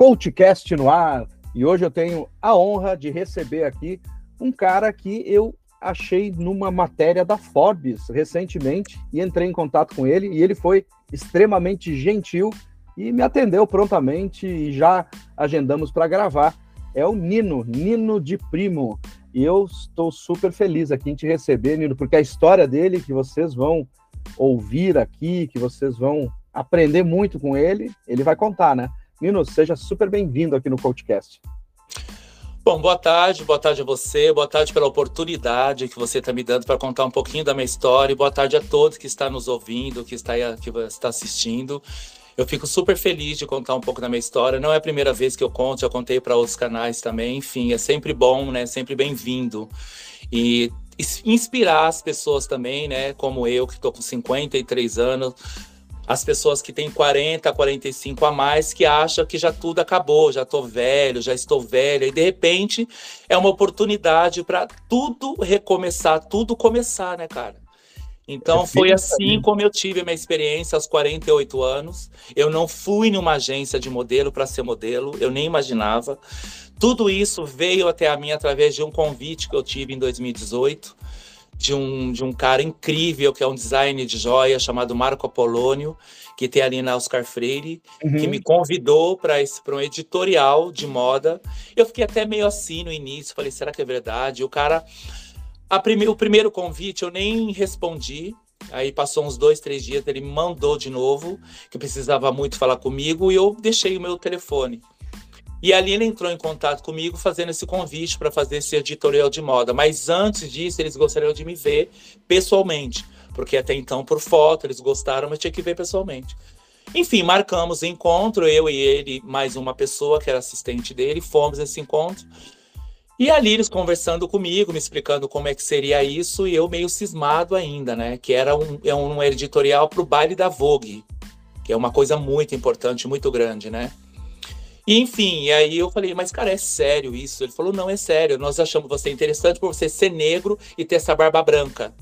CoachCast no ar. E hoje eu tenho a honra de receber aqui um cara que eu achei numa matéria da Forbes recentemente e entrei em contato com ele e ele foi extremamente gentil e me atendeu prontamente e já agendamos para gravar. É o Nino, Nino de Primo. E eu estou super feliz aqui em te receber, Nino, porque a história dele que vocês vão ouvir aqui, que vocês vão aprender muito com ele, ele vai contar, né? Nino, seja super bem-vindo aqui no CoachCast. Bom, boa tarde, boa tarde a você, boa tarde pela oportunidade que você está me dando para contar um pouquinho da minha história, e boa tarde a todos que estão nos ouvindo, que está, que está assistindo. Eu fico super feliz de contar um pouco da minha história. Não é a primeira vez que eu conto, já contei para outros canais também. Enfim, é sempre bom, né? Sempre bem-vindo. E inspirar as pessoas também, né? Como eu, que estou com 53 anos, as pessoas que têm 40, 45 a mais, que acham que já tudo acabou, já estou velho, já estou velha, e de repente é uma oportunidade para tudo recomeçar, tudo começar, né, cara? Então é foi assim como eu tive a minha experiência aos 48 anos. Eu não fui numa agência de modelo para ser modelo, eu nem imaginava. Tudo isso veio até a mim através de um convite que eu tive em 2018 de um, de um cara incrível que é um designer de joia chamado Marco Apolônio, que tem ali na Oscar Freire, uhum. que me convidou para um editorial de moda. Eu fiquei até meio assim no início, falei, será que é verdade? E o cara prime o primeiro convite eu nem respondi. Aí passou uns dois, três dias, ele me mandou de novo, que precisava muito falar comigo, e eu deixei o meu telefone. E ali ele entrou em contato comigo, fazendo esse convite para fazer esse editorial de moda. Mas antes disso, eles gostariam de me ver pessoalmente, porque até então, por foto, eles gostaram, mas tinha que ver pessoalmente. Enfim, marcamos encontro, eu e ele, mais uma pessoa que era assistente dele, fomos nesse encontro. E ali eles conversando comigo, me explicando como é que seria isso, e eu meio cismado ainda, né? Que era um, é um editorial para o baile da Vogue, que é uma coisa muito importante, muito grande, né? E, enfim, e aí eu falei, mas cara, é sério isso? Ele falou, não, é sério, nós achamos você interessante por você ser negro e ter essa barba branca.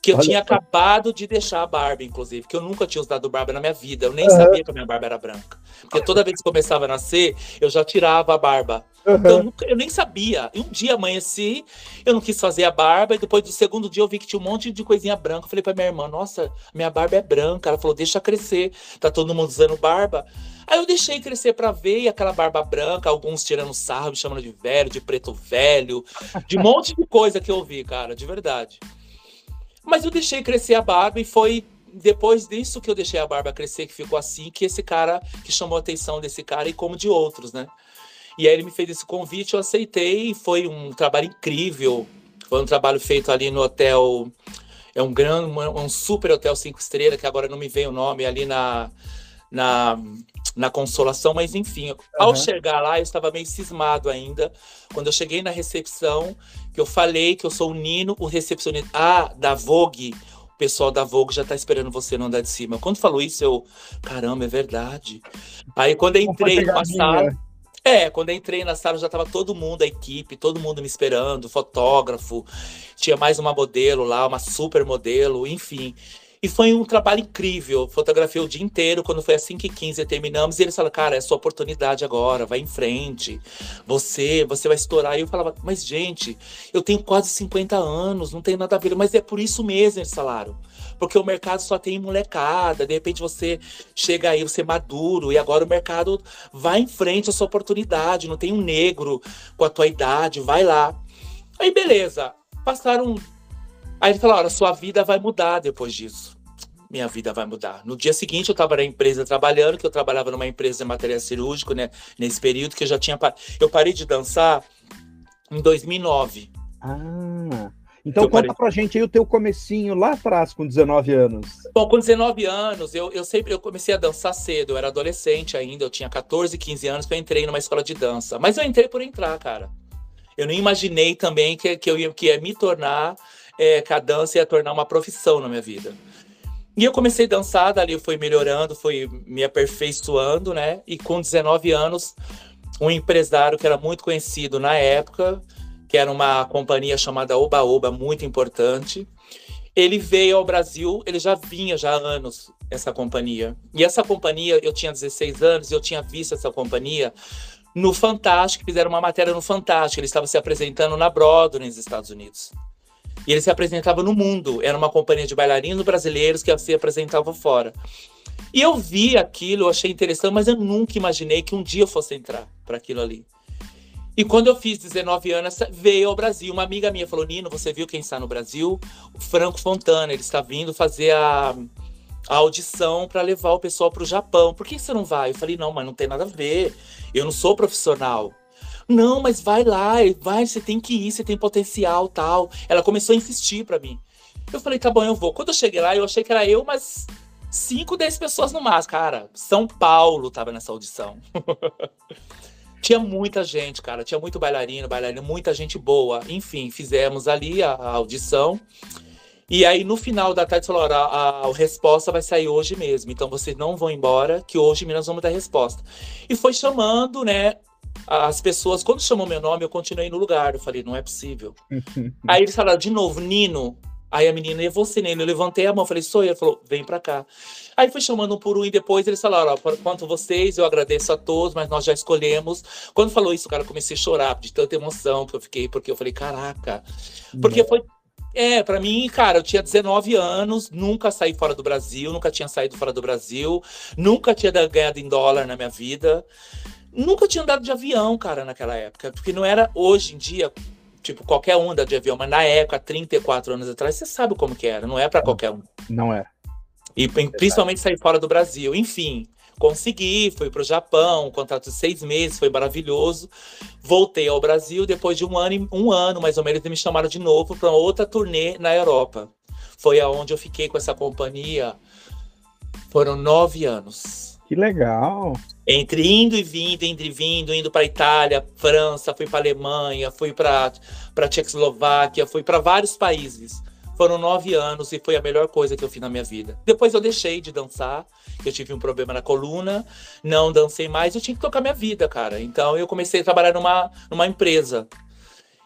Que eu Olha tinha acabado de deixar a barba, inclusive, que eu nunca tinha usado barba na minha vida. Eu nem uhum. sabia que a minha barba era branca. Porque toda vez que começava a nascer, eu já tirava a barba. Uhum. Então, eu, nem sabia. E um dia amanheci, eu não quis fazer a barba, e depois do segundo dia eu vi que tinha um monte de coisinha branca. Eu falei pra minha irmã, nossa, minha barba é branca. Ela falou, deixa crescer, tá todo mundo usando barba. Aí eu deixei crescer pra ver, e aquela barba branca, alguns tirando sarro, me chamando de velho, de preto velho, de um monte de coisa que eu vi, cara, de verdade. Mas eu deixei crescer a barba e foi depois disso que eu deixei a barba crescer, que ficou assim, que esse cara, que chamou a atenção desse cara e como de outros, né? E aí ele me fez esse convite, eu aceitei foi um trabalho incrível. Foi um trabalho feito ali no hotel, é um grande, um super hotel cinco estrelas, que agora não me vem o nome, ali na, na, na Consolação, mas enfim, uhum. ao chegar lá eu estava meio cismado ainda. Quando eu cheguei na recepção, que eu falei que eu sou o Nino, o recepcionista ah, da Vogue, o pessoal da Vogue já está esperando você no andar de cima. Quando falou isso, eu, caramba, é verdade. Aí quando eu entrei na sala, é, quando entrei na sala já estava todo mundo, a equipe, todo mundo me esperando, fotógrafo, tinha mais uma modelo lá, uma super modelo, enfim. E foi um trabalho incrível. Fotografei o dia inteiro. Quando foi às 5h15 terminamos, e eles falaram, cara, é sua oportunidade agora, vai em frente. Você, você vai estourar. E eu falava, mas gente, eu tenho quase 50 anos, não tem nada a ver. Mas é por isso mesmo eles falaram porque o mercado só tem molecada. De repente você chega aí, você é maduro, e agora o mercado vai em frente a sua oportunidade. Não tem um negro com a tua idade, vai lá. Aí beleza, passaram. Aí ele falou: olha, sua vida vai mudar depois disso. Minha vida vai mudar. No dia seguinte, eu estava na empresa trabalhando, que eu trabalhava numa empresa de material cirúrgico, né? Nesse período que eu já tinha. Eu parei de dançar em 2009. Ah. Então conta parei... pra gente aí o teu comecinho lá atrás, com 19 anos. Bom, com 19 anos, eu, eu sempre eu comecei a dançar cedo, eu era adolescente ainda, eu tinha 14, 15 anos que eu entrei numa escola de dança. Mas eu entrei por entrar, cara. Eu nem imaginei também que, que eu ia, que ia me tornar, é, que a dança ia tornar uma profissão na minha vida. E eu comecei a dançar, dali eu fui melhorando, fui me aperfeiçoando, né? E com 19 anos, um empresário que era muito conhecido na época, que era uma companhia chamada Oba Oba, muito importante. Ele veio ao Brasil, ele já vinha já há anos essa companhia. E essa companhia, eu tinha 16 anos, eu tinha visto essa companhia no Fantástico, fizeram uma matéria no Fantástico, ele estava se apresentando na Broadway nos Estados Unidos. E ele se apresentava no mundo, era uma companhia de bailarinos brasileiros que se apresentava fora. E eu vi aquilo, eu achei interessante, mas eu nunca imaginei que um dia eu fosse entrar para aquilo ali. E quando eu fiz 19 anos, veio ao Brasil. Uma amiga minha falou: Nino, você viu quem está no Brasil? O Franco Fontana, ele está vindo fazer a, a audição para levar o pessoal para o Japão. Por que você não vai? Eu falei: não, mas não tem nada a ver. Eu não sou profissional. Não, mas vai lá, vai, você tem que ir, você tem potencial, tal. Ela começou a insistir para mim. Eu falei: tá bom, eu vou. Quando eu cheguei lá, eu achei que era eu, mas 5, 10 pessoas no máximo. Cara, São Paulo tava nessa audição. tinha muita gente, cara. Tinha muito bailarino, bailarina, muita gente boa. Enfim, fizemos ali a, a audição. E aí, no final da tarde, falou: a, a, a, resposta vai sair hoje mesmo. Então, vocês não vão embora, que hoje nós vamos dar resposta. E foi chamando, né? As pessoas, quando chamou meu nome, eu continuei no lugar. Eu falei, não é possível. aí eles falaram de novo, Nino, Aí a menina, e você, Nene? Eu levantei a mão, falei, sou eu. Ele falou, vem pra cá. Aí foi chamando um por um e depois eles falaram, ó, quanto vocês, eu agradeço a todos, mas nós já escolhemos. Quando falou isso, cara, eu comecei a chorar de tanta emoção que eu fiquei, porque eu falei, caraca. Porque foi é, para mim, cara, eu tinha 19 anos, nunca saí fora do Brasil, nunca tinha saído fora do Brasil, nunca tinha ganhado em dólar na minha vida. Nunca tinha andado de avião, cara, naquela época. Porque não era hoje em dia, tipo, qualquer um anda de avião, mas na época, 34 anos atrás, você sabe como que era, não é para qualquer um. Não é. E principalmente sair fora do Brasil. Enfim, consegui, fui para o Japão, um contrato de seis meses, foi maravilhoso. Voltei ao Brasil, depois de um ano, um ano mais ou menos, eles me chamaram de novo para outra turnê na Europa. Foi aonde eu fiquei com essa companhia. Foram nove anos. Que legal. Entre indo e vindo, indo e vindo, indo para Itália, França, fui para Alemanha, fui para Tchecoslováquia, fui para vários países. Foram nove anos e foi a melhor coisa que eu fiz na minha vida. Depois eu deixei de dançar, eu tive um problema na coluna, não dancei mais, eu tinha que tocar minha vida, cara. Então eu comecei a trabalhar numa, numa empresa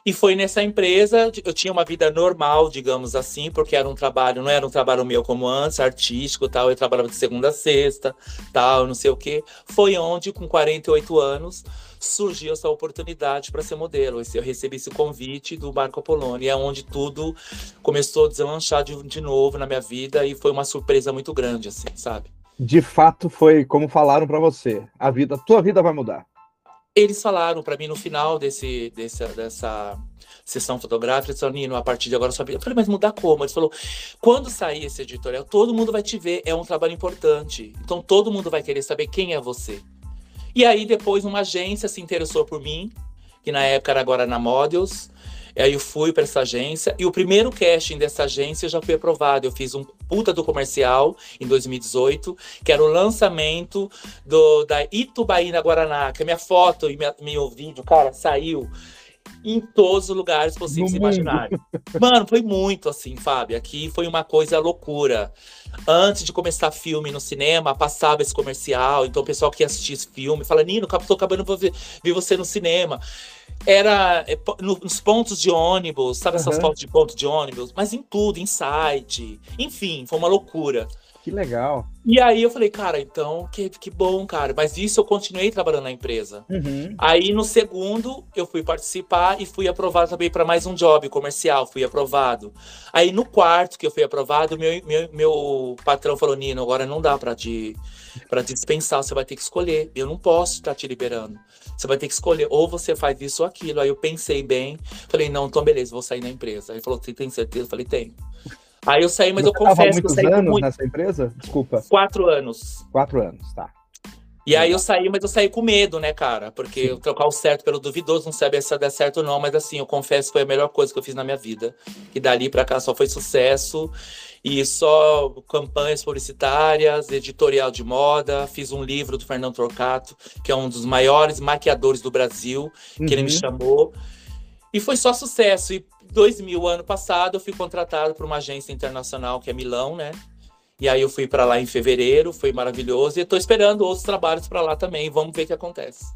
e foi nessa empresa, eu tinha uma vida normal, digamos assim, porque era um trabalho, não era um trabalho meu como antes, artístico tal, eu trabalhava de segunda a sexta, tal, não sei o quê. Foi onde, com 48 anos, surgiu essa oportunidade para ser modelo. Eu recebi esse convite do Marco Poloni, é onde tudo começou a deslanchar de, de novo na minha vida e foi uma surpresa muito grande, assim, sabe? De fato, foi como falaram para você: a vida, tua vida vai mudar. Eles falaram para mim no final desse, desse, dessa sessão fotográfica, eles Nino, a partir de agora sua vida. Eu falei, mas mudar como? Ele falou, quando sair esse editorial, todo mundo vai te ver, é um trabalho importante. Então todo mundo vai querer saber quem é você. E aí depois uma agência se interessou por mim, que na época era agora na Models, Aí eu fui para essa agência e o primeiro casting dessa agência já foi aprovado. Eu fiz um puta do comercial em 2018, que era o lançamento do, da Itubaína Guaraná, que a minha foto e minha, meu vídeo, cara, saiu em todos os lugares possíveis e imaginários. Mano, foi muito assim, Fábio. Aqui foi uma coisa loucura. Antes de começar filme no cinema, passava esse comercial. Então o pessoal que assistia esse filme fala: Nino, tô acabando de ver, ver você no cinema era é, nos pontos de ônibus, sabe essas uhum. fotos de ponto de ônibus? Mas em tudo, em site. Enfim, foi uma loucura. Que legal. E aí eu falei, cara, então, que, que bom, cara. Mas isso eu continuei trabalhando na empresa. Uhum. Aí no segundo, eu fui participar e fui aprovado também para mais um job comercial. Fui aprovado. Aí no quarto que eu fui aprovado, meu, meu, meu patrão falou, Nino, agora não dá para te, pra te dispensar, você vai ter que escolher. Eu não posso estar te liberando. Você vai ter que escolher, ou você faz isso ou aquilo. Aí eu pensei bem, falei, não, então beleza, vou sair da empresa. Aí ele falou, você tem certeza? Eu falei, tenho. Aí eu saí, mas Você eu confesso que eu saí anos muito... nessa empresa? Desculpa. Quatro anos. Quatro anos, tá. E aí eu saí, mas eu saí com medo, né, cara? Porque eu trocar o certo pelo duvidoso, não sabe se der certo ou não, mas assim, eu confesso que foi a melhor coisa que eu fiz na minha vida. E dali pra cá só foi sucesso. E só campanhas publicitárias, editorial de moda. Fiz um livro do Fernando Torcato, que é um dos maiores maquiadores do Brasil, que uhum. ele me uhum. chamou. E foi só sucesso. E 2000, ano passado, eu fui contratado por uma agência internacional que é Milão, né? E aí eu fui para lá em fevereiro, foi maravilhoso. E estou esperando outros trabalhos para lá também. Vamos ver o que acontece.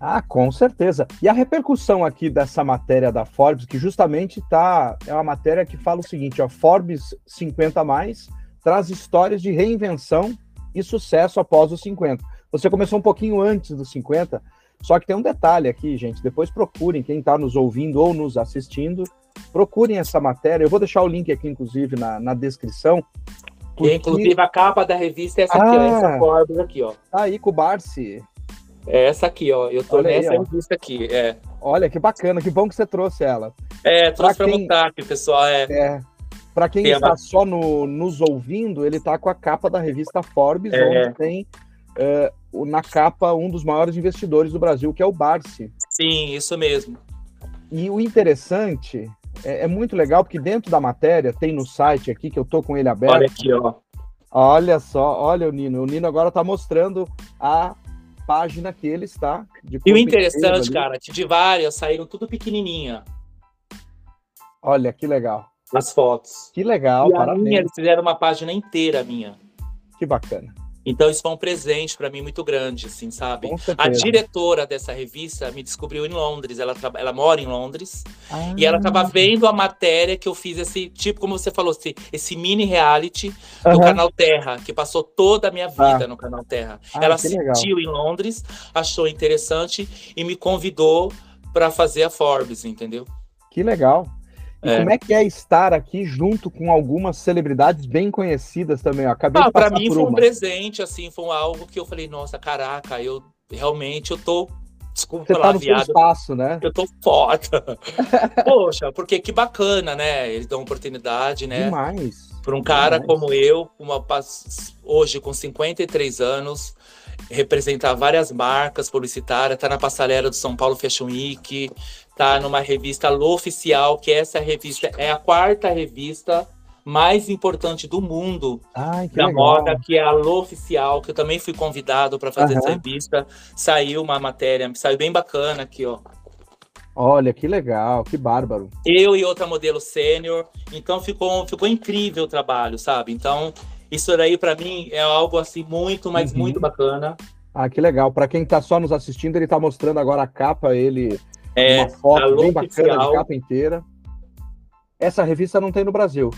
Ah, com certeza. E a repercussão aqui dessa matéria da Forbes, que justamente tá, é uma matéria que fala o seguinte, ó, Forbes 50 mais traz histórias de reinvenção e sucesso após os 50. Você começou um pouquinho antes dos 50, só que tem um detalhe aqui, gente. Depois procurem, quem está nos ouvindo ou nos assistindo, procurem essa matéria. Eu vou deixar o link aqui, inclusive, na, na descrição. Porque... E, inclusive, a capa da revista é essa ah, aqui, ó. Essa Forbes aqui, ó. Tá aí com o Barsi. É essa aqui, ó. Eu tô Olha nessa aí, revista aqui. É. Olha, que bacana, que bom que você trouxe ela. É, trouxe pra, pra quem... montar aqui, pessoal. É. é. Para quem tem está só no, nos ouvindo, ele tá com a capa da revista Forbes, é. onde tem uh, na capa um dos maiores investidores do Brasil, que é o Barsi. Sim, isso mesmo. E o interessante é, é, muito legal, porque dentro da matéria, tem no site aqui, que eu tô com ele aberto. Olha aqui, ó. Olha só, olha o Nino. O Nino agora tá mostrando a página que ele está. e o interessante, cara, que de várias saíram tudo pequenininha. Olha, que legal. As fotos. Que legal, e parabéns. Minha, eles fizeram uma página inteira minha. Que bacana. Então isso foi um presente para mim muito grande, assim, sabe? A diretora dessa revista me descobriu em Londres, ela, ela mora em Londres, ah. e ela estava vendo a matéria que eu fiz esse tipo, como você falou, esse, esse mini reality uhum. do canal Terra, que passou toda a minha vida ah. no canal Terra. Ah, ela assistiu legal. em Londres, achou interessante e me convidou para fazer a Forbes, entendeu? Que legal. E é. como é que é estar aqui junto com algumas celebridades bem conhecidas também? Eu acabei ah, de passar Para mim foi uma. um presente, assim, foi algo que eu falei, nossa, caraca, eu realmente eu tô Desculpa Você tá no viado. espaço, né? Eu tô foda. Poxa, porque que bacana, né? Eles dão oportunidade, né? Demais. Para um cara Demais. como eu, uma, hoje com 53 anos, representar várias marcas publicitárias, tá na passarela do São Paulo Fashion Week, tá numa revista Lo Oficial, que essa revista é a quarta revista mais importante do mundo Ai, da legal. moda, que é a Lo Oficial, que eu também fui convidado para fazer uhum. essa revista. Saiu uma matéria, saiu bem bacana aqui, ó. Olha, que legal, que bárbaro. Eu e outra modelo sênior. Então ficou, ficou incrível o trabalho, sabe? Então, isso daí para mim é algo assim muito, mas uhum. muito bacana. Ah, que legal. Para quem está só nos assistindo, ele está mostrando agora a capa, ele é, uma foto bem bacana oficial. de capa inteira. Essa revista não tem no Brasil.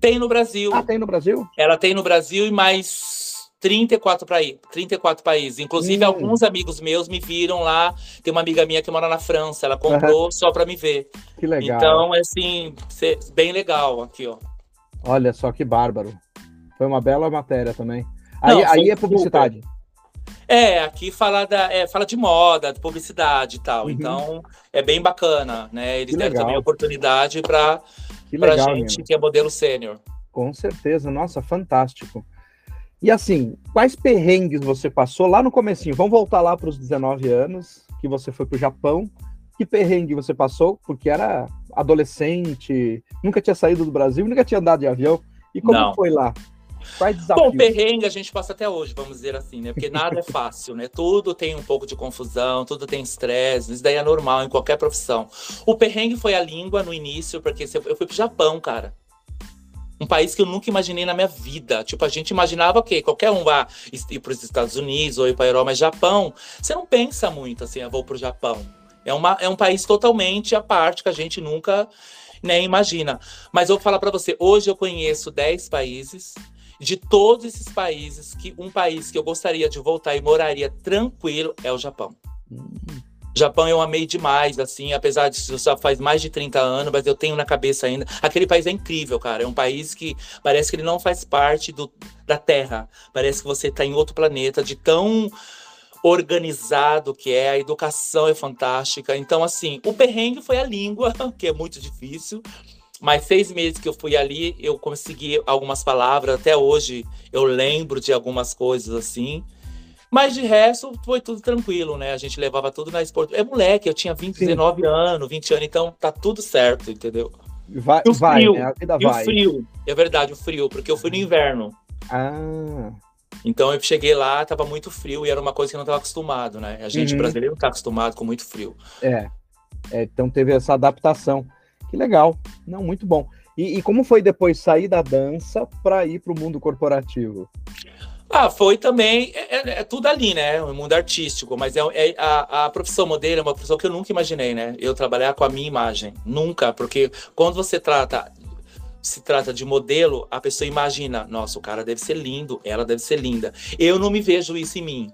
Tem no Brasil. Ah, tem no Brasil? Ela tem no Brasil e mais 34, pra 34 países. Inclusive, hum. alguns amigos meus me viram lá. Tem uma amiga minha que mora na França. Ela comprou uhum. só para me ver. Que legal. Então, é assim, bem legal aqui, ó. Olha só que bárbaro. Foi uma bela matéria também. Aí, Não, aí é publicidade. Super. É, aqui fala, da, é, fala de moda, de publicidade e tal. Uhum. Então, é bem bacana, né? Eles que deram legal. também oportunidade para a gente mesmo. que é modelo sênior. Com certeza, nossa, fantástico. E assim, quais perrengues você passou lá no comecinho? Vamos voltar lá para os 19 anos, que você foi para o Japão. Que perrengue você passou? Porque era adolescente, nunca tinha saído do Brasil, nunca tinha andado de avião. E como Não. foi lá? Quais desafios? Bom, perrengue a gente passa até hoje, vamos dizer assim, né? Porque nada é fácil, né? Tudo tem um pouco de confusão, tudo tem estresse, isso daí é normal em qualquer profissão. O perrengue foi a língua no início, porque eu fui pro Japão, cara. Um país que eu nunca imaginei na minha vida. Tipo, a gente imaginava o quê? Qualquer um vá ir para os Estados Unidos ou ir para a Europa, mas Japão, você não pensa muito assim, eu vou para o Japão. É, uma, é um país totalmente à parte que a gente nunca nem imagina. Mas eu vou falar para você, hoje eu conheço 10 países de todos esses países, que um país que eu gostaria de voltar e moraria tranquilo é o Japão. Hum. Japão eu amei demais, assim, apesar de isso já faz mais de 30 anos, mas eu tenho na cabeça ainda. Aquele país é incrível, cara. É um país que parece que ele não faz parte do, da Terra. Parece que você está em outro planeta, de tão organizado que é, a educação é fantástica. Então, assim, o perrengue foi a língua, que é muito difícil. Mas seis meses que eu fui ali, eu consegui algumas palavras. Até hoje eu lembro de algumas coisas assim. Mas de resto, foi tudo tranquilo, né? A gente levava tudo na esporte. É moleque, eu tinha 20, Sim. 19 anos, 20 anos, então tá tudo certo, entendeu? Vai, e o vai, frio, né? A vida e vai. o frio, é verdade, o frio, porque eu fui no inverno. Ah. Então eu cheguei lá, tava muito frio e era uma coisa que eu não tava acostumado, né? A gente uhum. brasileiro não tá acostumado com muito frio. É. é. Então teve essa adaptação. Que legal. Não, muito bom. E, e como foi depois sair da dança para ir para o mundo corporativo? Ah, foi também. É, é, é, tudo ali, né? O mundo artístico. Mas é, é, a, a profissão modelo é uma profissão que eu nunca imaginei, né? Eu trabalhar com a minha imagem. Nunca. Porque quando você trata se trata de modelo, a pessoa imagina, nossa, o cara deve ser lindo, ela deve ser linda. Eu não me vejo isso em mim.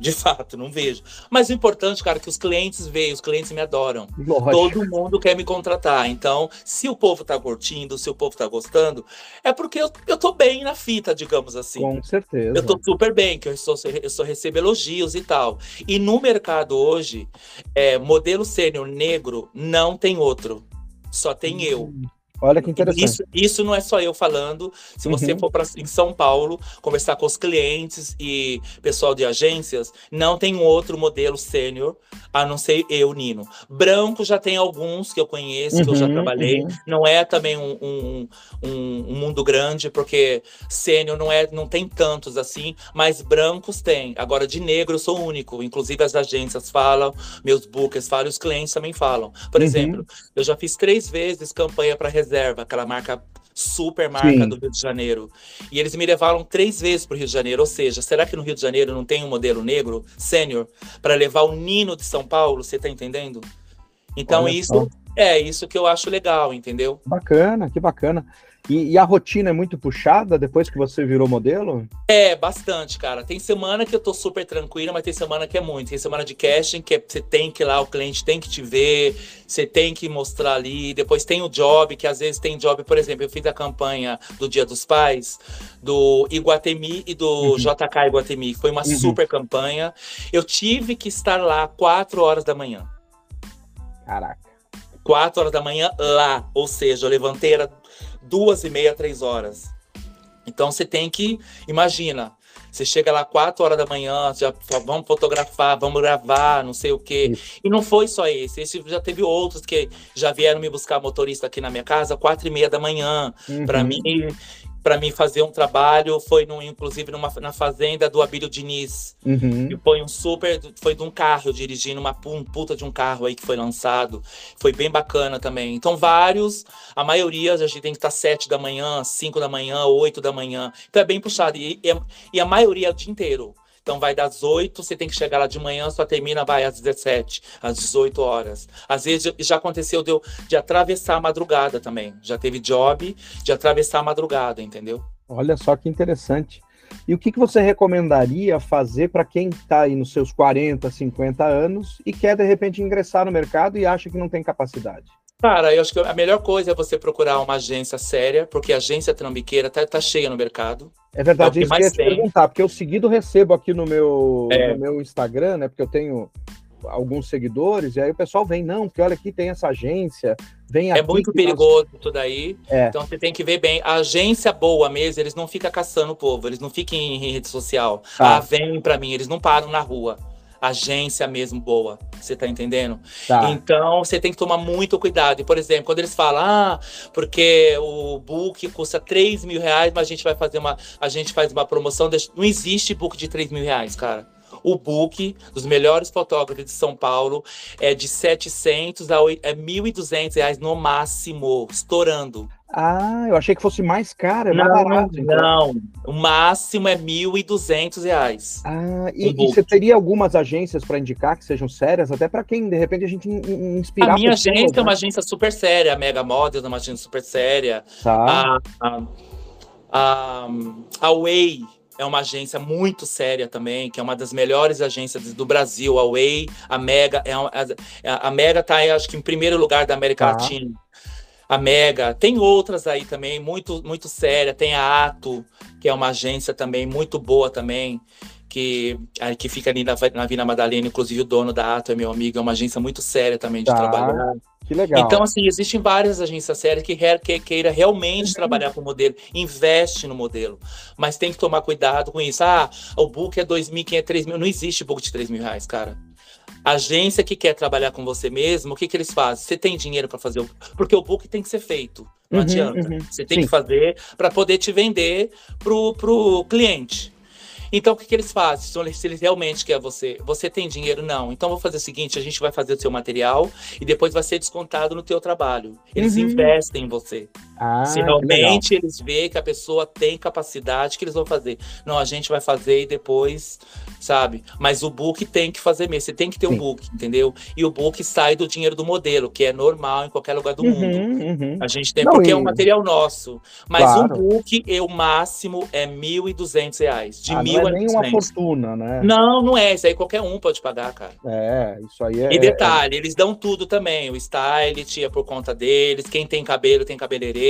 De fato, não vejo. Mas o importante, cara, é que os clientes veem, os clientes me adoram. Lógico. Todo mundo quer me contratar. Então, se o povo tá curtindo, se o povo tá gostando, é porque eu, eu tô bem na fita, digamos assim. Com certeza. Eu tô super bem, que eu só, eu só recebo elogios e tal. E no mercado hoje, é, modelo sênior negro não tem outro. Só tem hum. eu. Olha que interessante. Isso, isso não é só eu falando. Se você uhum. for para em São Paulo conversar com os clientes e pessoal de agências, não tem outro modelo sênior a não ser eu, Nino. Branco já tem alguns que eu conheço, uhum, que eu já uhum, trabalhei. Uhum. Não é também um, um, um, um mundo grande, porque sênior não é, não tem tantos assim, mas brancos tem. Agora de negro eu sou único. Inclusive as agências falam, meus bookers falam, os clientes também falam. Por uhum. exemplo, eu já fiz três vezes campanha para reserva, aquela marca super marca Sim. do Rio de Janeiro. E eles me levaram três vezes para o Rio de Janeiro. Ou seja, será que no Rio de Janeiro não tem um modelo negro sênior para levar o Nino de São Paulo? Você está entendendo? Então Olha isso só. é isso que eu acho legal, entendeu? Bacana, que bacana. E, e, a rotina é muito puxada depois que você virou modelo? É, bastante, cara. Tem semana que eu tô super tranquila, mas tem semana que é muito. Tem semana de casting que é, você tem que ir lá, o cliente tem que te ver, você tem que mostrar ali. Depois tem o job, que às vezes tem job, por exemplo, eu fiz a campanha do Dia dos Pais, do Iguatemi e do uhum. JK Iguatemi. Foi uma uhum. super campanha. Eu tive que estar lá 4 horas da manhã. Caraca. 4 horas da manhã lá. Ou seja, eu levantei, era duas e meia, três horas. Então você tem que, imagina, você chega lá quatro horas da manhã, já vamos fotografar, vamos gravar, não sei o quê. E não foi só esse, esse já teve outros que já vieram me buscar motorista aqui na minha casa quatro e meia da manhã uhum. para mim para mim fazer um trabalho foi no, inclusive numa, na fazenda do Abílio Diniz. Uhum. e foi um super foi de um carro dirigindo uma um puta de um carro aí que foi lançado. Foi bem bacana também. Então vários a maioria a gente tem que estar sete da manhã cinco da manhã oito da manhã. Então é bem puxado. E, e, e a maioria é o dia inteiro então vai das 8, você tem que chegar lá de manhã, só termina, vai às 17, às 18 horas. Às vezes já aconteceu de, de atravessar a madrugada também. Já teve job de atravessar a madrugada, entendeu? Olha só que interessante. E o que, que você recomendaria fazer para quem está aí nos seus 40, 50 anos e quer de repente ingressar no mercado e acha que não tem capacidade? Cara, eu acho que a melhor coisa é você procurar uma agência séria, porque a agência trambiqueira tá, tá cheia no mercado. É verdade, é isso que eu ia te perguntar, porque eu seguido recebo aqui no meu, é. no meu Instagram, né? Porque eu tenho alguns seguidores, e aí o pessoal vem, não, porque olha aqui tem essa agência, vem É muito perigoso nós... tudo aí. É. Então você tem que ver bem. A agência boa mesmo, eles não ficam caçando o povo, eles não ficam em rede social. Ah, ah vem para mim, eles não param na rua agência mesmo boa. Você tá entendendo? Tá. Então você tem que tomar muito cuidado. E, por exemplo, quando eles falam, ah, porque o book custa 3 mil reais, mas a gente vai fazer uma. A gente faz uma promoção. Não existe book de 3 mil reais, cara. O book dos melhores fotógrafos de São Paulo é de 700 a 1.200 é reais no máximo, estourando. Ah, eu achei que fosse mais caro, é mais não, barato. Então. Não, o máximo é R$ 1.200. Ah, e, e você teria algumas agências para indicar que sejam sérias, até para quem, de repente, a gente inspirar. A minha agência né? é uma agência super séria, a Mega Models é uma agência super séria. Tá. A, a, a, a Way é uma agência muito séria também, que é uma das melhores agências do Brasil, a Way, a Mega, é uma, a, a Mega está, acho que, em primeiro lugar da América tá. Latina a Mega, tem outras aí também, muito, muito séria, tem a Ato, que é uma agência também muito boa também, que, que fica ali na, na Vila Madalena, inclusive o dono da Ato é meu amigo, é uma agência muito séria também de tá. trabalhar. Que legal. Então, assim, existem várias agências sérias que, que queira realmente uhum. trabalhar com o modelo, investe no modelo. Mas tem que tomar cuidado com isso. Ah, o book é 2.500, é 3.000. Não existe book de 3 mil reais, cara agência que quer trabalhar com você mesmo, o que, que eles fazem? Você tem dinheiro para fazer o. Porque o book tem que ser feito. Não uhum, adianta. Uhum. Você tem Sim. que fazer para poder te vender pro, pro cliente. Então, o que, que eles fazem? Se eles realmente querem você, você tem dinheiro? Não. Então, vou fazer o seguinte: a gente vai fazer o seu material e depois vai ser descontado no teu trabalho. Eles uhum. investem em você. Ah, Se realmente eles veem que a pessoa tem capacidade, que eles vão fazer? Não, a gente vai fazer e depois, sabe? Mas o book tem que fazer mesmo. Você tem que ter Sim. um book, entendeu? E o book sai do dinheiro do modelo, que é normal em qualquer lugar do uhum, mundo. Uhum. A gente tem, Não, porque e... é um material nosso. Mas claro. um book, o máximo é R$ 1.200. De ah, mil não é nem uma fortuna, né? Não, não é. Isso aí qualquer um pode pagar, cara. É, isso aí é. E detalhe, é... eles dão tudo também. O style é por conta deles. Quem tem cabelo tem cabeleireiro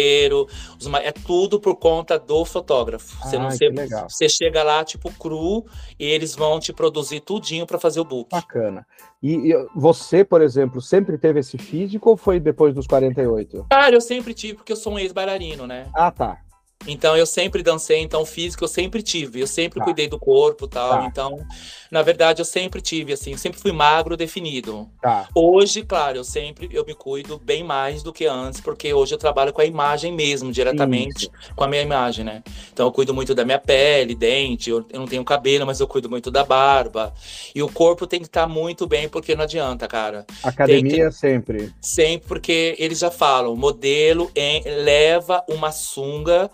é tudo por conta do fotógrafo. Você não você, você chega lá tipo cru e eles vão te produzir tudinho para fazer o book. Bacana. E, e, você, por exemplo, sempre teve esse físico ou foi depois dos 48? Cara, eu sempre tive porque eu sou um ex-bailarino, né? Ah, tá. Então eu sempre dancei, então físico eu sempre tive, eu sempre tá. cuidei do corpo tal. Tá. Então, na verdade, eu sempre tive, assim, eu sempre fui magro definido. Tá. Hoje, claro, eu sempre eu me cuido bem mais do que antes, porque hoje eu trabalho com a imagem mesmo, diretamente Isso. com a minha imagem, né? Então eu cuido muito da minha pele, dente, eu, eu, não tenho cabelo, mas eu cuido muito da barba. E o corpo tem que estar tá muito bem, porque não adianta, cara. Academia sempre. Sempre, porque eles já falam, modelo em, leva uma sunga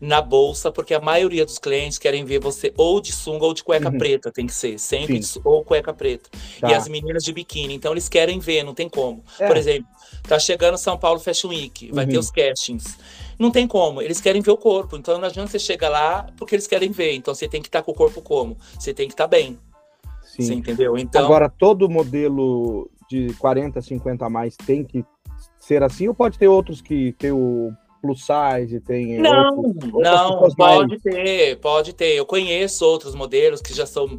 na bolsa, porque a maioria dos clientes querem ver você ou de sunga ou de cueca uhum. preta, tem que ser, sempre de, ou cueca preta. Tá. E as meninas de biquíni, então eles querem ver, não tem como. É. Por exemplo, tá chegando São Paulo Fashion Week, vai uhum. ter os castings. Não tem como, eles querem ver o corpo, então não adianta você chegar lá porque eles querem ver, então você tem que estar tá com o corpo como? Você tem que estar tá bem. Sim. Você entendeu? Então... Agora, todo modelo de 40, 50 a mais tem que ser assim ou pode ter outros que tem o plus size, tem. Não, outros, não, pode mais... ter, pode ter. Eu conheço outros modelos que já são.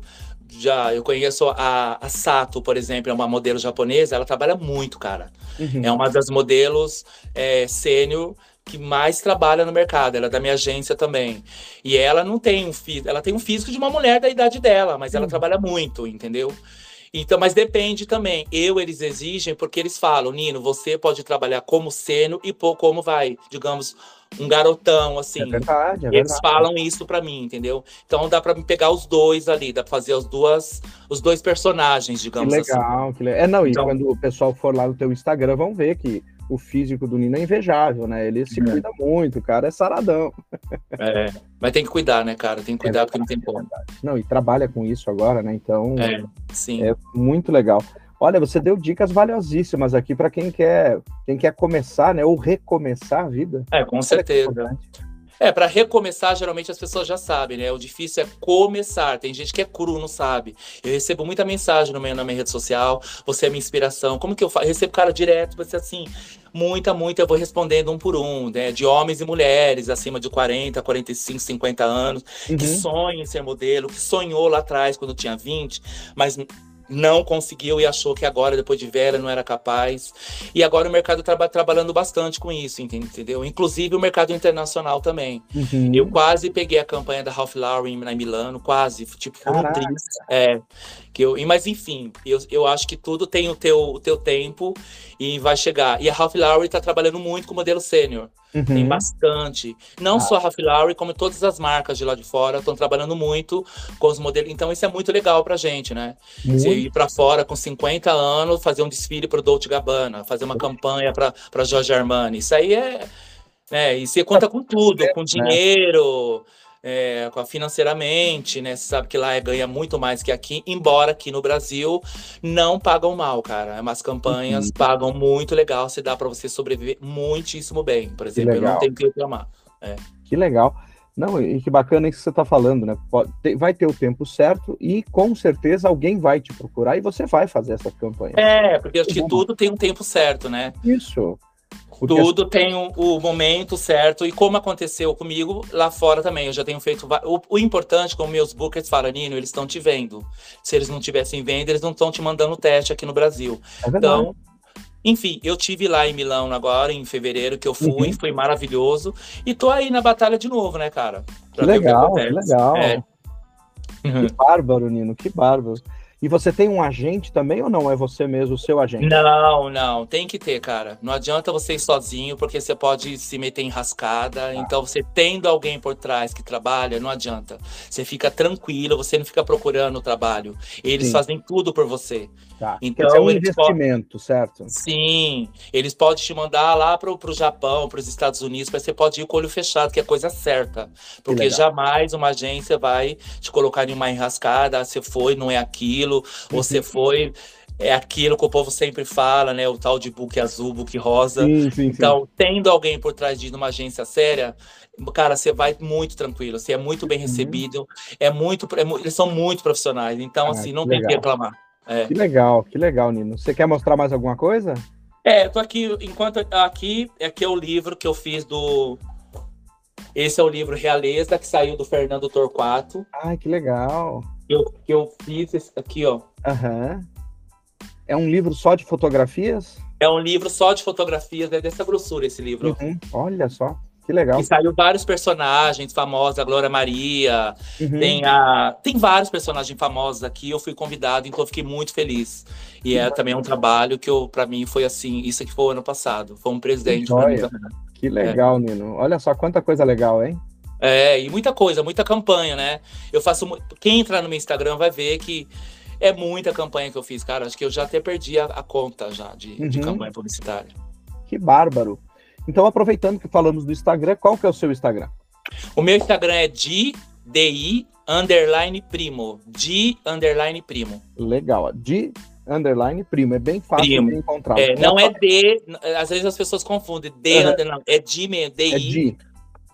Já, eu conheço a, a Sato, por exemplo, é uma modelo japonesa, ela trabalha muito, cara. Uhum. É uma das modelos é, sênior que mais trabalha no mercado, ela é da minha agência também. E ela não tem um físico, ela tem um físico de uma mulher da idade dela, mas ela uhum. trabalha muito, entendeu? Então, mas depende também. Eu, eles exigem, porque eles falam, Nino, você pode trabalhar como seno e pô, como vai, digamos, um garotão, assim. É verdade, é Eles verdade. falam isso para mim, entendeu? Então dá para pegar os dois ali, dá pra fazer as duas, os dois personagens, digamos que legal, assim. Que legal, É, não, e então, quando o pessoal for lá no teu Instagram, vão ver que o físico do Nino é invejável, né? Ele se é. cuida muito, o cara é saradão. É, mas tem que cuidar, né, cara? Tem que cuidar é porque não tem como. Não, e trabalha com isso agora, né? Então, é, sim. é muito legal. Olha, você deu dicas valiosíssimas aqui para quem quer, quem quer começar, né, ou recomeçar a vida. É, com certeza. É, para recomeçar, geralmente as pessoas já sabem, né? O difícil é começar. Tem gente que é cru, não sabe. Eu recebo muita mensagem no meu, na minha rede social. Você é minha inspiração. Como que eu faço? Eu recebo cara direto, você assim, muita, muita, eu vou respondendo um por um, né? De homens e mulheres acima de 40, 45, 50 anos, uhum. que sonham em ser modelo, que sonhou lá atrás quando tinha 20, mas não conseguiu e achou que agora, depois de velha, não era capaz. E agora o mercado está trabalhando bastante com isso, entendeu? Inclusive o mercado internacional também. Uhum. Eu quase peguei a campanha da Ralph Lauren em Milano, quase, tipo, triz. É, que eu, mas enfim, eu, eu acho que tudo tem o teu, o teu tempo e vai chegar. E a Ralph Lauren está trabalhando muito com o modelo sênior. Uhum. Tem bastante. Não ah. só a Ralph Lauren, como todas as marcas de lá de fora estão trabalhando muito com os modelos. Então isso é muito legal pra gente, né? Você ir para fora com 50 anos, fazer um desfile pro Dolce Gabbana, fazer uma uhum. campanha para Jorge Armani. Isso aí é... Né? E você conta com tudo, com né? dinheiro... Né? É, financeiramente, né? Você sabe que lá é, ganha muito mais que aqui, embora aqui no Brasil não pagam mal, cara. As campanhas uhum. pagam muito legal, se dá para você sobreviver muitíssimo bem. Por exemplo, eu não tenho que reclamar. É. Que legal. Não, e que bacana isso que você está falando, né? Vai ter o tempo certo e com certeza alguém vai te procurar e você vai fazer essa campanha. É, porque acho que tudo tem um tempo certo, né? Isso. Porque... Tudo tem o, o, momento certo, e como aconteceu comigo lá fora também, eu já tenho feito. O, o importante, como meus bookers falam, Nino, eles estão te vendo. Se eles não tivessem vendo, eles não estão te mandando teste aqui no Brasil. É então, enfim, eu tive lá em Milão agora, em fevereiro, que eu fui, uhum. foi maravilhoso. E tô aí na batalha de novo, né, cara? Que legal, que, legal. É. Que bárbaro, Nino, que bárbaro. E você tem um agente também ou não? É você mesmo o seu agente? Não, não. Tem que ter, cara. Não adianta você ir sozinho, porque você pode se meter em rascada. Ah. Então, você tendo alguém por trás que trabalha, não adianta. Você fica tranquilo, você não fica procurando o trabalho. Eles Sim. fazem tudo por você. Tá. Então, é um investimento, certo? Sim. Eles podem te mandar lá para o Japão, para os Estados Unidos, mas você pode ir com o olho fechado, que é coisa certa. Porque jamais uma agência vai te colocar em uma enrascada. Ah, você foi, não é aquilo uhum. você foi é aquilo que o povo sempre fala, né? O tal de book azul, book rosa. Sim, sim, então, sim. tendo alguém por trás de uma agência séria, cara, você vai muito tranquilo, você é muito bem uhum. recebido, é muito, é, eles são muito profissionais, então, ah, assim, não tem que reclamar. É. Que legal, que legal, Nino. Você quer mostrar mais alguma coisa? É, eu tô aqui, enquanto aqui, aqui é o livro que eu fiz do. Esse é o livro Realeza, que saiu do Fernando Torquato. Ai, que legal que eu, que eu fiz esse aqui, ó. Aham. É um livro só de fotografias? É um livro só de fotografias, é dessa grossura esse livro. Uhum. Olha só, que legal. E saiu vários personagens famosos, a Glória Maria, uhum. tem, a, tem vários personagens famosos aqui, eu fui convidado, então eu fiquei muito feliz. E é também um trabalho que para mim foi assim, isso aqui foi o ano passado, foi um presente mim também. Que legal, é. Nino. Olha só quanta coisa legal, hein? É, e muita coisa, muita campanha, né? Eu faço. Quem entrar no meu Instagram vai ver que é muita campanha que eu fiz, cara. Acho que eu já até perdi a, a conta já de, uhum. de campanha publicitária. Que bárbaro. Então, aproveitando que falamos do Instagram, qual que é o seu Instagram? O meu Instagram é di, di underline primo. Di underline primo. Legal. Di underline primo. É bem fácil primo. de encontrar. É, não é D. Às vezes as pessoas confundem. D uhum. underline. É di mesmo. DI. É di.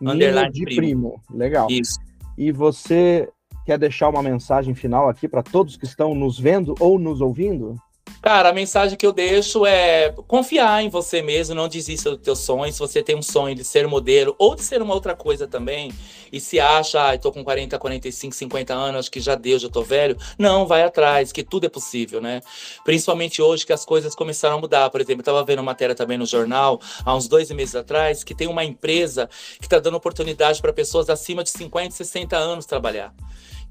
Underline de primo. primo. Legal. Isso. E você quer deixar uma mensagem final aqui para todos que estão nos vendo ou nos ouvindo? Cara, a mensagem que eu deixo é confiar em você mesmo, não desista do teu sonho. Se você tem um sonho de ser modelo ou de ser uma outra coisa também, e se acha, ah, tô com 40, 45, 50 anos, acho que já deu, já tô velho. Não, vai atrás, que tudo é possível, né? Principalmente hoje que as coisas começaram a mudar. Por exemplo, eu tava vendo matéria também no jornal, há uns dois meses atrás, que tem uma empresa que está dando oportunidade para pessoas acima de 50, 60 anos trabalhar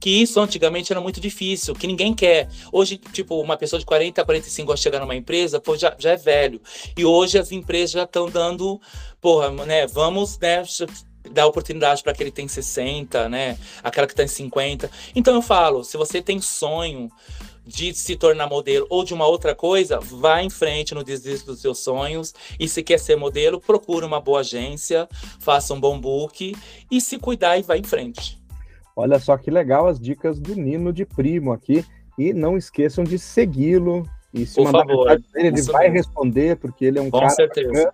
que isso antigamente era muito difícil, que ninguém quer. Hoje, tipo, uma pessoa de 40 a 45 a chegar numa empresa, pô, já, já é velho. E hoje as empresas já estão dando, porra, né, vamos, né, dar oportunidade para aquele que tem 60, né, aquela que tem 50. Então eu falo, se você tem sonho de se tornar modelo ou de uma outra coisa, vá em frente no desvio dos seus sonhos. E se quer ser modelo, procure uma boa agência, faça um bom book e se cuidar e vá em frente. Olha só que legal as dicas do Nino de Primo aqui. E não esqueçam de segui-lo. E se Por mandar favor, mensagem ele vai responder, porque ele é um Com cara certeza.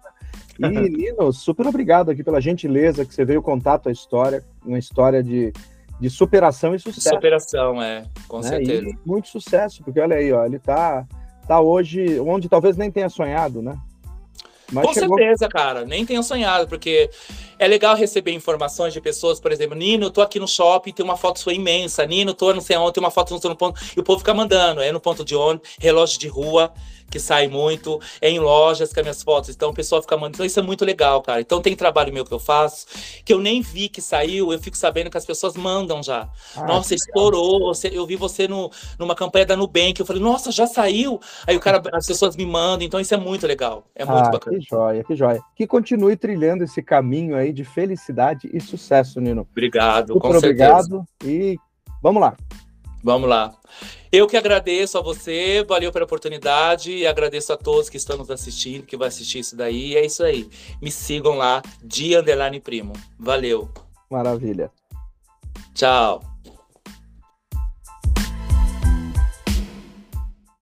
bacana. E, Nino, super obrigado aqui pela gentileza que você veio contar a tua história, uma história de, de superação e sucesso. Superação, é, com né? certeza. E muito sucesso, porque olha aí, ó, ele tá, tá hoje onde talvez nem tenha sonhado, né? Mas Com chegou... certeza, cara. Nem tenha sonhado, porque é legal receber informações de pessoas, por exemplo, Nino, eu tô aqui no shopping, tem uma foto sua imensa. Nino, tô não sei onde, tem uma foto no ponto. E o povo fica mandando, é no ponto de ônibus, relógio de rua que sai muito, é em lojas com as minhas fotos. Então o pessoal fica mandando. Então isso é muito legal, cara. Então tem trabalho meu que eu faço, que eu nem vi que saiu, eu fico sabendo que as pessoas mandam já. Ah, nossa, estourou. Você, eu vi você no, numa campanha da Nubank. Eu falei, nossa, já saiu. Aí o cara, as pessoas me mandam. Então isso é muito legal. É muito ah, bacana. Que joia, que joia. Que continue trilhando esse caminho aí de felicidade e sucesso, Nino. Obrigado, Super com obrigado. Certeza. E vamos lá. Vamos lá. Eu que agradeço a você, valeu pela oportunidade e agradeço a todos que estão nos assistindo, que vai assistir isso daí. E é isso aí. Me sigam lá, de Underline Primo. Valeu. Maravilha. Tchau.